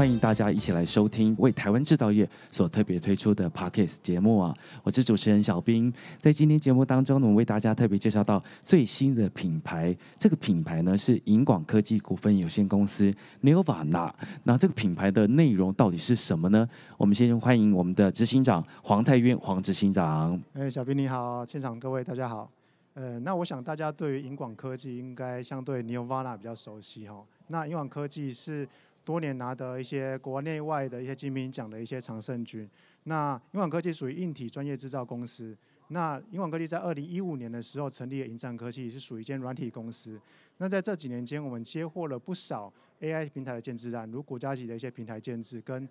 欢迎大家一起来收听为台湾制造业所特别推出的 Podcast 节目啊！我是主持人小兵，在今天节目当中呢，我们为大家特别介绍到最新的品牌。这个品牌呢是银广科技股份有限公司 Nirvana。那这个品牌的内容到底是什么呢？我们先欢迎我们的执行长黄泰渊黄执行长。哎，小兵你好，现场各位大家好。呃，那我想大家对于银广科技应该相对 Nirvana 比较熟悉哈。那银广科技是多年拿得一些国内外的一些金品奖的一些常胜军。那英广科技属于硬体专业制造公司。那英广科技在二零一五年的时候成立了银展科技，是属于一间软体公司。那在这几年间，我们接获了不少 AI 平台的建制案，如国家级的一些平台建制跟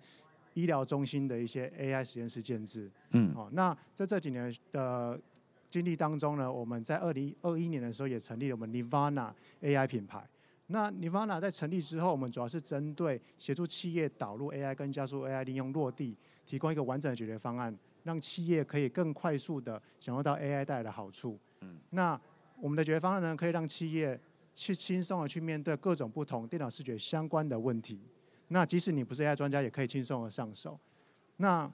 医疗中心的一些 AI 实验室建制。嗯，哦，那在这几年的经历当中呢，我们在二零二一年的时候也成立了我们 Nirvana AI 品牌。那 Nirvana 在成立之后，我们主要是针对协助企业导入 AI 跟加速 AI 利用落地，提供一个完整的解决方案，让企业可以更快速的享受到 AI 带来的好处。嗯，那我们的解决方案呢，可以让企业去轻松的去面对各种不同电脑视觉相关的问题。那即使你不是 AI 专家，也可以轻松的上手。那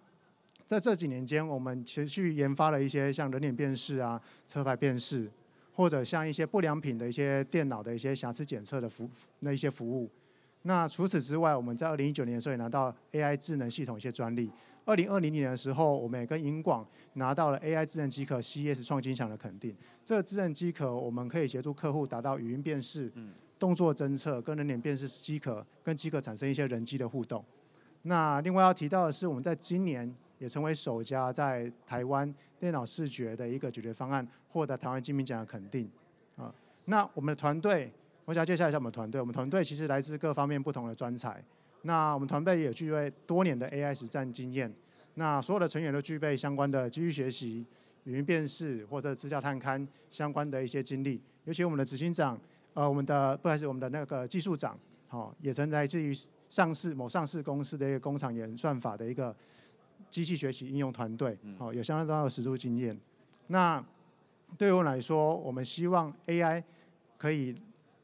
在这几年间，我们持续研发了一些像人脸辨识啊、车牌辨识。或者像一些不良品的一些电脑的一些瑕疵检测的服那一些服务。那除此之外，我们在二零一九年的时候也拿到 AI 智能系统一些专利。二零二零年的时候，我们也跟银广拿到了 AI 智能机壳 CES 创新奖的肯定。这个智能机壳我们可以协助客户达到语音辨识、动作侦测、跟人脸辨识机壳跟机壳产生一些人机的互动。那另外要提到的是，我们在今年。也成为首家在台湾电脑视觉的一个解决方案获得台湾金明奖的肯定啊。那我们的团队，我想介绍一下我们团队。我们团队其实来自各方面不同的专才。那我们团队也具备多年的 AI 实战经验。那所有的成员都具备相关的机器学习、语音辨识或者资料探勘相关的一些经历。尤其我们的执行长，呃，我们的不还是，我们的那个技术长，好，也曾来自于上市某上市公司的一个工厂演算法的一个。机器学习应用团队，好，有相当多的实作经验。那对于我来说，我们希望 AI 可以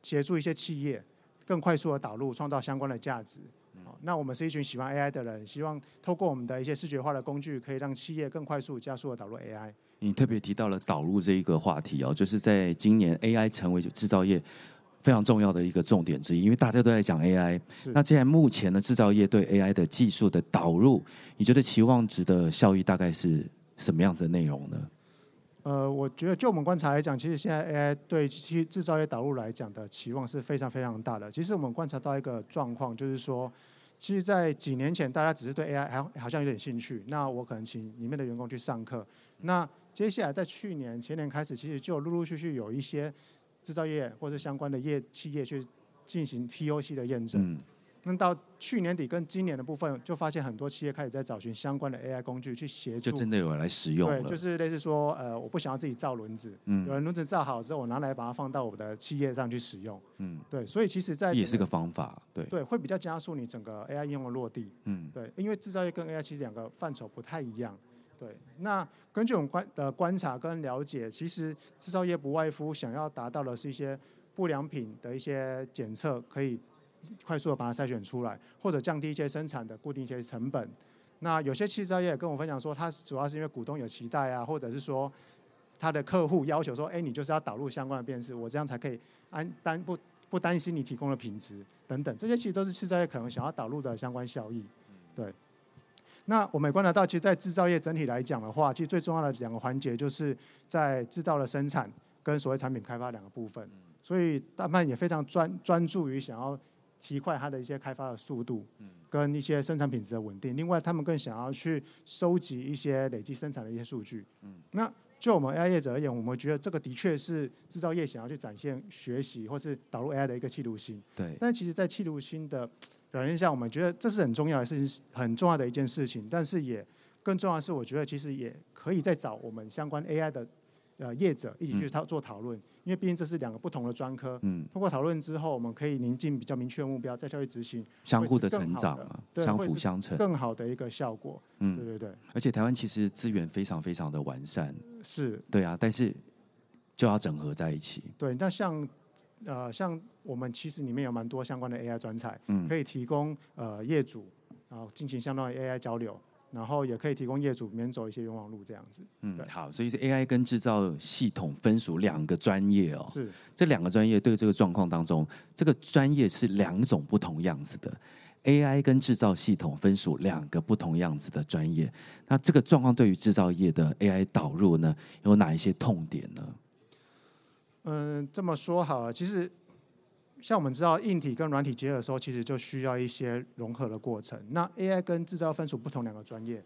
协助一些企业更快速的导入，创造相关的价值。好，那我们是一群喜欢 AI 的人，希望透过我们的一些视觉化的工具，可以让企业更快速、加速的导入 AI。你特别提到了导入这一个话题哦，就是在今年 AI 成为制造业。非常重要的一个重点之一，因为大家都在讲 AI。那既然目前的制造业对 AI 的技术的导入，你觉得期望值的效益大概是什么样子的内容呢？呃，我觉得就我们观察来讲，其实现在 AI 对其制造业导入来讲的期望是非常非常大的。其实我们观察到一个状况，就是说，其实，在几年前大家只是对 AI 还好像有点兴趣，那我可能请里面的员工去上课。那接下来在去年前年开始，其实就陆陆续续有一些。制造业或者相关的业企业去进行 POC 的验证，嗯，那到去年底跟今年的部分，就发现很多企业开始在找寻相关的 AI 工具去协助，就真的有人来使用了。对，就是类似说，呃，我不想要自己造轮子，嗯，有人轮子造好之后，我拿来把它放到我的企业上去使用，嗯，对，所以其实在，在也是个方法，对，对，会比较加速你整个 AI 应用的落地，嗯，对，因为制造业跟 AI 其实两个范畴不太一样。对，那根据我们观的观察跟了解，其实制造业不外乎想要达到的是一些不良品的一些检测，可以快速的把它筛选出来，或者降低一些生产的固定一些成本。那有些制造业跟我分享说，他主要是因为股东有期待啊，或者是说他的客户要求说，哎，你就是要导入相关的辨识，我这样才可以安担不不担心你提供的品质等等，这些其实都是制造业可能想要导入的相关效益，对。那我们也观察到，其实，在制造业整体来讲的话，其实最重要的两个环节，就是在制造的生产跟所谓产品开发两个部分。所以，他们也非常专专注于想要提快它的一些开发的速度，跟一些生产品质的稳定。另外，他们更想要去收集一些累积生产的一些数据。那就我们 AI 业者而言，我们觉得这个的确是制造业想要去展现、学习或是导入 AI 的一个企图心。对。但其实，在企图心的表现下，我们觉得这是很重要的事情，很重要的一件事情。但是也更重要的是，我觉得其实也可以再找我们相关 AI 的呃业者一起去讨做讨论，嗯、因为毕竟这是两个不同的专科。嗯，通过讨论之后，我们可以凝定比较明确的目标，再下去执行，相互的成长相辅相成，更好的一个效果。嗯，对对对。而且台湾其实资源非常非常的完善。是。对啊，但是就要整合在一起。对，那像呃像我们其实里面有蛮多相关的 AI 专才，嗯，可以提供呃业主然后进行相当的 AI 交流。然后也可以提供业主免走一些冤枉路，这样子。嗯，好，所以是 AI 跟制造系统分属两个专业哦。是。这两个专业对这个状况当中，这个专业是两种不同样子的。AI 跟制造系统分属两个不同样子的专业。那这个状况对于制造业的 AI 导入呢，有哪一些痛点呢？嗯，这么说好了，其实。像我们知道，硬体跟软体结合的时候，其实就需要一些融合的过程。那 AI 跟制造分属不同两个专业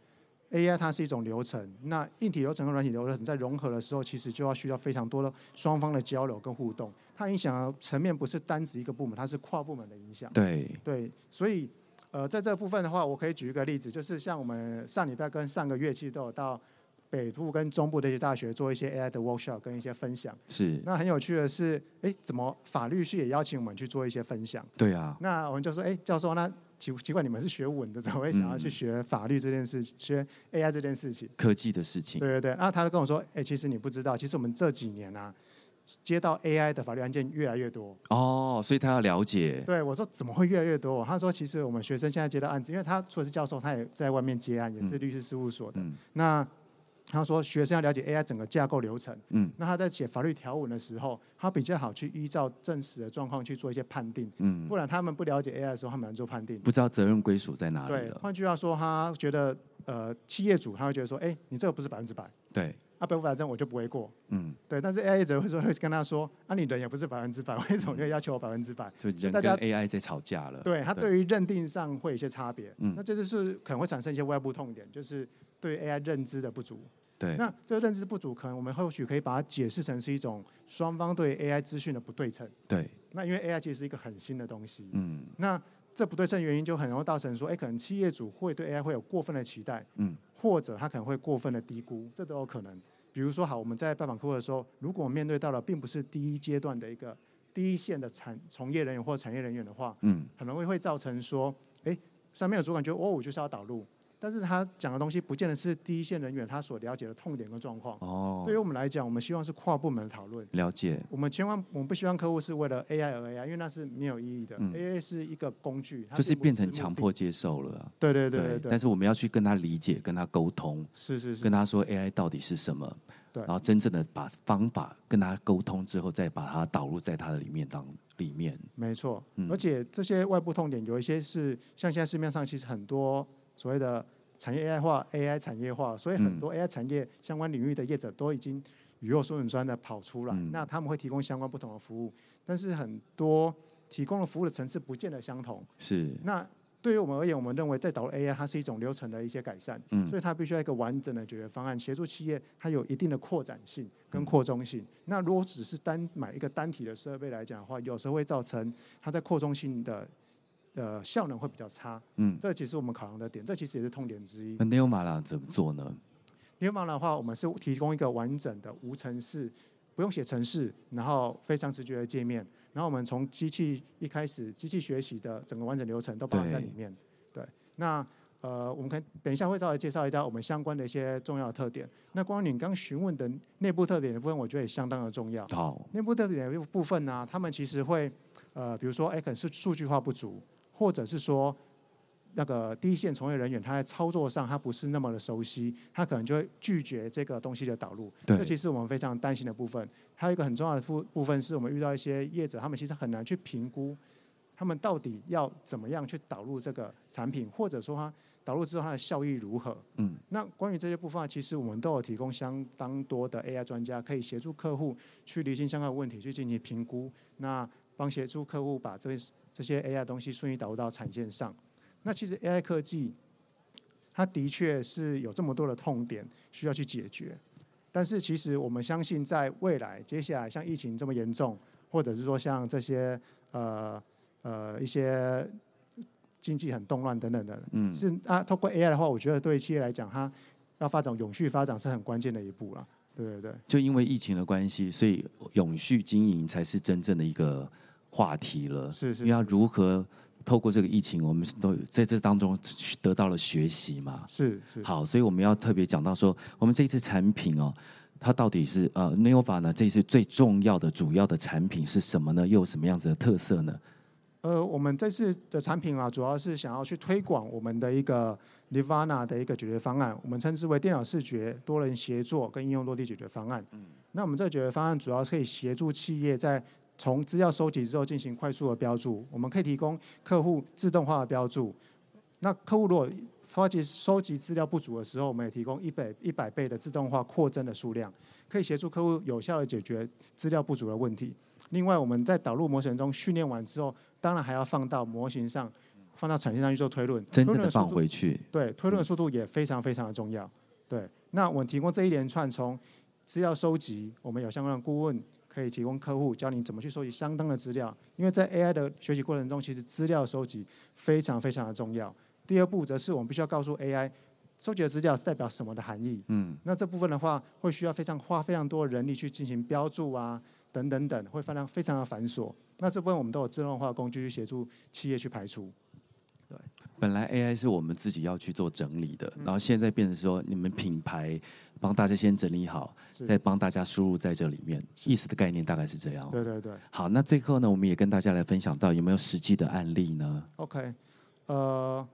，AI 它是一种流程，那硬体流程和软体流程在融合的时候，其实就要需要非常多的双方的交流跟互动。它影响的层面不是单指一个部门，它是跨部门的影响。对对，所以呃，在这部分的话，我可以举一个例子，就是像我们上礼拜跟上个月其实都有到。北部跟中部的一些大学做一些 AI 的 workshop 跟一些分享，是。那很有趣的是，哎，怎么法律系也邀请我们去做一些分享？对啊。那我们就说，哎，教授，那奇奇怪，你们是学文的，怎么会想要去学法律这件事，嗯、学 AI 这件事情？科技的事情。对对对。那他就跟我说，哎，其实你不知道，其实我们这几年啊，接到 AI 的法律案件越来越多。哦，所以他要了解。对，我说怎么会越来越多？他说，其实我们学生现在接到案子，因为他除了是教授，他也在外面接案，也是律师事务所的。嗯、那他说：“学生要了解 AI 整个架构流程，嗯，那他在写法律条文的时候，他比较好去依照真实的状况去做一些判定，嗯，不然他们不了解 AI 的时候，他们难做判定，不知道责任归属在哪里。对，换句话说，他觉得呃，企业主他会觉得说，哎，你这个不是百分之百，对，啊，百分之百这样我就不会过，嗯，对，但是 AI 者会说会跟他说，啊，你人也不是百分之百，为什么就要求我百分之百？就人跟 AI 在吵架了，对他对于认定上会有一些差别，嗯，那这就是可能会产生一些外部痛点，就是对 AI 认知的不足。”对，那这个认知不足，可能我们后续可以把它解释成是一种双方对 AI 资讯的不对称。对，那因为 AI 其实是一个很新的东西，嗯，那这不对称原因就很容易造成说，哎，可能企业主会对 AI 会有过分的期待，嗯，或者他可能会过分的低估，这都有可能。比如说，好，我们在拜访客户的时候，如果面对到了并不是第一阶段的一个第一线的产从业人员或产业人员的话，嗯，可能会会造成说，哎，上面的主管觉得，哦，我就是要导入。但是他讲的东西不见得是第一线人员他所了解的痛点跟状况。哦，对于我们来讲，我们希望是跨部门的讨论。了解。我们千万我们不希望客户是为了 AI 而 AI，因为那是没有意义的。嗯、AI 是一个工具，就是变成强迫接受了、啊。对对对。但是我们要去跟他理解，跟他沟通。是是是。跟他说 AI 到底是什么？对。然后真正的把方法跟他沟通之后，再把它导入在他的里面当里面。没错。嗯、而且这些外部痛点有一些是像现在市面上其实很多所谓的。产业 AI 化，AI 产业化，所以很多 AI 产业相关领域的业者都已经雨后春笋般的跑出来。嗯、那他们会提供相关不同的服务，但是很多提供的服务的层次不见得相同。是。那对于我们而言，我们认为在导入 AI，它是一种流程的一些改善。嗯。所以它必须要一个完整的解决方案，协助企业它有一定的扩展性跟扩充性。嗯、那如果只是单买一个单体的设备来讲的话，有时候会造成它在扩充性的。呃，效能会比较差，嗯，这其实我们考量的点，这其实也是痛点之一。那 Neomara 怎么做呢？Neomara 的话，我们是提供一个完整的无程式，不用写程式，然后非常直觉的界面，然后我们从机器一开始，机器学习的整个完整流程都包含在里面。对，对，那呃，我们可以等一下会稍微介绍一下我们相关的一些重要的特点。那关于你刚询问的内部特点的部分，我觉得也相当的重要。好，内部特点的部分呢、啊，他们其实会呃，比如说，哎，可能是数据化不足。或者是说，那个第一线从业人员他在操作上他不是那么的熟悉，他可能就会拒绝这个东西的导入。对，这其实我们非常担心的部分。还有一个很重要的部部分是我们遇到一些业者，他们其实很难去评估，他们到底要怎么样去导入这个产品，或者说他导入之后它的效益如何。嗯，那关于这些部分，其实我们都有提供相当多的 AI 专家，可以协助客户去厘清相关的问题，去进行评估。那帮协助客户把这些。这些 AI 东西顺利导入到产线上，那其实 AI 科技，它的确是有这么多的痛点需要去解决，但是其实我们相信，在未来接下来像疫情这么严重，或者是说像这些呃呃一些经济很动乱等等的，嗯，是啊，透过 AI 的话，我觉得对企业来讲，它要发展永续发展是很关键的一步了。对对对，就因为疫情的关系，所以永续经营才是真正的一个话题了。是是，因为要如何透过这个疫情，我们都在这当中得到了学习嘛。是是。好，所以我们要特别讲到说，我们这一次产品哦，它到底是呃 Neova 呢？这一次最重要的主要的产品是什么呢？又有什么样子的特色呢？呃，我们这次的产品啊，主要是想要去推广我们的一个 Nirvana 的一个解决方案，我们称之为电脑视觉多人协作跟应用落地解决方案。嗯，那我们这个解决方案主要是可以协助企业在从资料收集之后进行快速的标注，我们可以提供客户自动化的标注。那客户如果发觉收集资料不足的时候，我们也提供一百一百倍的自动化扩增的数量，可以协助客户有效的解决资料不足的问题。另外，我们在导入模型中训练完之后，当然还要放到模型上，放到产线上去做推论，真正的放回去。对，推论的速度也非常非常的重要。对，那我们提供这一连串从资料收集，我们有相关的顾问可以提供客户教你怎么去收集相当的资料。因为在 AI 的学习过程中，其实资料收集非常非常的重要。第二步则是我们必须要告诉 AI，收集的资料是代表什么的含义。嗯，那这部分的话，会需要非常花非常多的人力去进行标注啊。等等等，会非常非常的繁琐。那这部分我们都有自动化工具去协助企业去排除。对，本来 AI 是我们自己要去做整理的，然后现在变成说你们品牌帮大家先整理好，再帮大家输入在这里面。意思的概念大概是这样。对对对。好，那最后呢，我们也跟大家来分享到有没有实际的案例呢？OK，呃。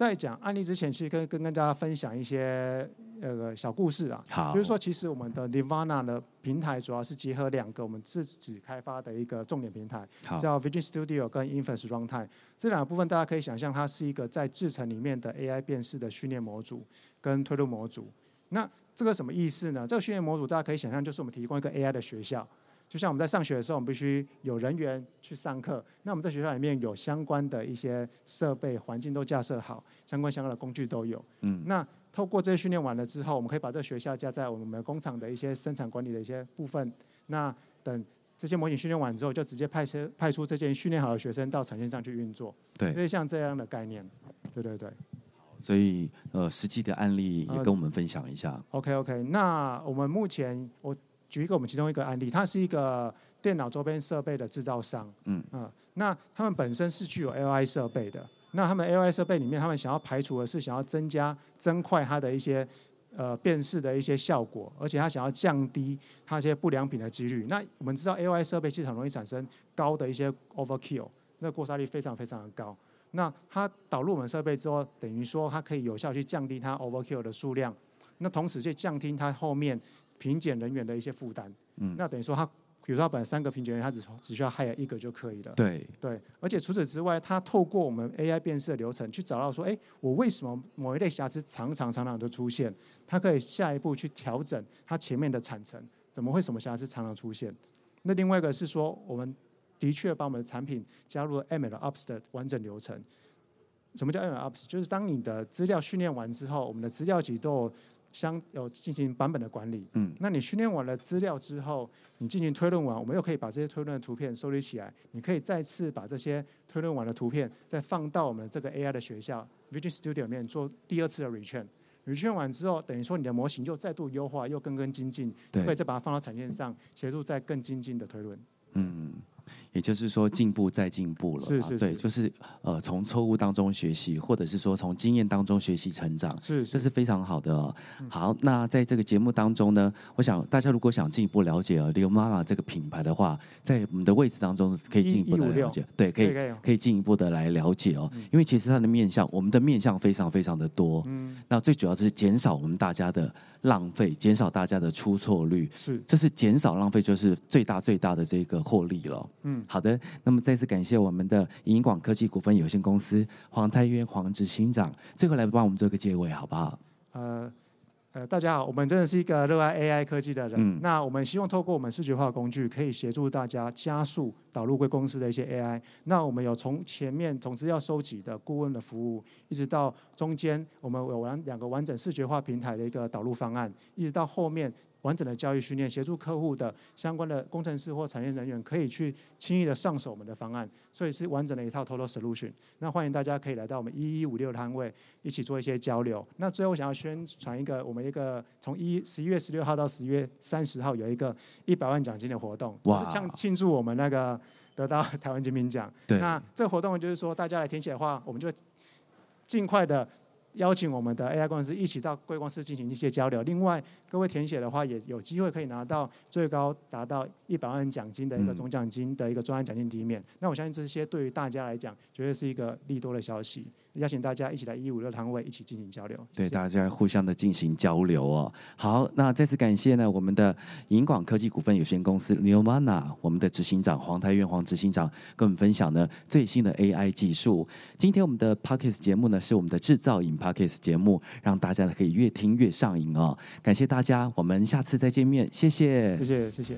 在讲案例之前，其实跟跟跟大家分享一些呃小故事啊。好，就是说，其实我们的 Nirvana 的平台主要是结合两个我们自己开发的一个重点平台，叫 Vision Studio 跟 Inference Runtime。这两个部分大家可以想象，它是一个在制程里面的 AI 辨识的训练模组跟推论模组。那这个什么意思呢？这个训练模组大家可以想象，就是我们提供一个 AI 的学校。就像我们在上学的时候，我们必须有人员去上课。那我们在学校里面有相关的一些设备、环境都架设好，相关相关的工具都有。嗯。那透过这些训练完了之后，我们可以把这个学校架在我们工厂的一些生产管理的一些部分。那等这些模型训练完之后，就直接派车派出这些训练好的学生到产线上去运作。对。所以像这样的概念，对对对。所以呃，实际的案例也跟我们分享一下。呃、OK OK，那我们目前我。举一个我们其中一个案例，它是一个电脑周边设备的制造商，嗯嗯，那他们本身是具有 AI 设备的，那他们 AI 设备里面，他们想要排除的是想要增加增快它的一些呃辨识的一些效果，而且他想要降低它一些不良品的几率。那我们知道 AI 设备其实很容易产生高的一些 overkill，那过杀率非常非常的高。那它导入我们设备之后，等于说它可以有效去降低它 overkill 的数量，那同时去降低它后面。评检人员的一些负担，嗯，那等于说他，比如说他本来三个评检员，他只只需要 hire 一个就可以了。对对，而且除此之外，他透过我们 AI 辨识的流程去找到说，哎，我为什么某一类瑕疵常常常常都出现？他可以下一步去调整他前面的产程，怎么会什么瑕疵常常出现？那另外一个是说，我们的确把我们的产品加入了 ML UPS 的完整流程。什么叫 MLOps？就是当你的资料训练完之后，我们的资料集都有。相有进行版本的管理，嗯，那你训练完了资料之后，你进行推论完，我们又可以把这些推论的图片收集起来，你可以再次把这些推论完的图片再放到我们这个 AI 的学校 Vision Studio 里面做第二次的 retrain，retrain 完之后，等于说你的模型又再度优化，又更更精进，对，可以再把它放到产线上，协助再更精进的推论，嗯。也就是说，进步再进步了，是是是，对，就是呃，从错误当中学习，或者是说从经验当中学习成长，是，是，这是非常好的哦。好，那在这个节目当中呢，我想大家如果想进一步了解呃 Neovana 这个品牌的话，在我们的位置当中可以进一步的了解，对，可以可以进一步的来了解哦。因为其实它的面向，我们的面向非常非常的多，嗯，那最主要就是减少我们大家的浪费，减少大家的出错率，是，这是减少浪费，就是最大最大的这个获利了，嗯，好的，那么。再次感谢我们的银广科技股份有限公司黄太渊黄执行长，最后来帮我们做个结尾，好不好？呃呃，大家好，我们真的是一个热爱 AI 科技的人。嗯，那我们希望透过我们视觉化工具，可以协助大家加速导入贵公司的一些 AI。那我们有从前面从资料收集的顾问的服务，一直到中间我们有完两个完整视觉化平台的一个导入方案，一直到后面。完整的教育训练，协助客户的相关的工程师或产业人员可以去轻易的上手我们的方案，所以是完整的一套 Total Solution。那欢迎大家可以来到我们一一五六摊位，一起做一些交流。那最后想要宣传一个，我们一个从一十一月十六号到十一月三十号有一个一百万奖金的活动，哇是庆庆祝我们那个得到台湾金品奖。对那这个活动就是说，大家来填写的话，我们就尽快的。邀请我们的 AI 工程师一起到贵公司进行一些交流。另外，各位填写的话，也有机会可以拿到最高达到一百万奖金的一个总奖金的一个专案奖金抵免。那我相信这些对于大家来讲，绝对是一个利多的消息。邀请大家一起来一五六摊位一起进行交流，对，大家互相的进行交流哦。好，那再次感谢呢我们的银广科技股份有限公司 Neomana 我们的执行长黄台元黄执行长跟我们分享呢最新的 AI 技术。今天我们的 Podcast 节目呢是我们的制造瘾 Podcast 节目，让大家呢可以越听越上瘾哦。感谢大家，我们下次再见面，谢谢，谢谢，谢谢。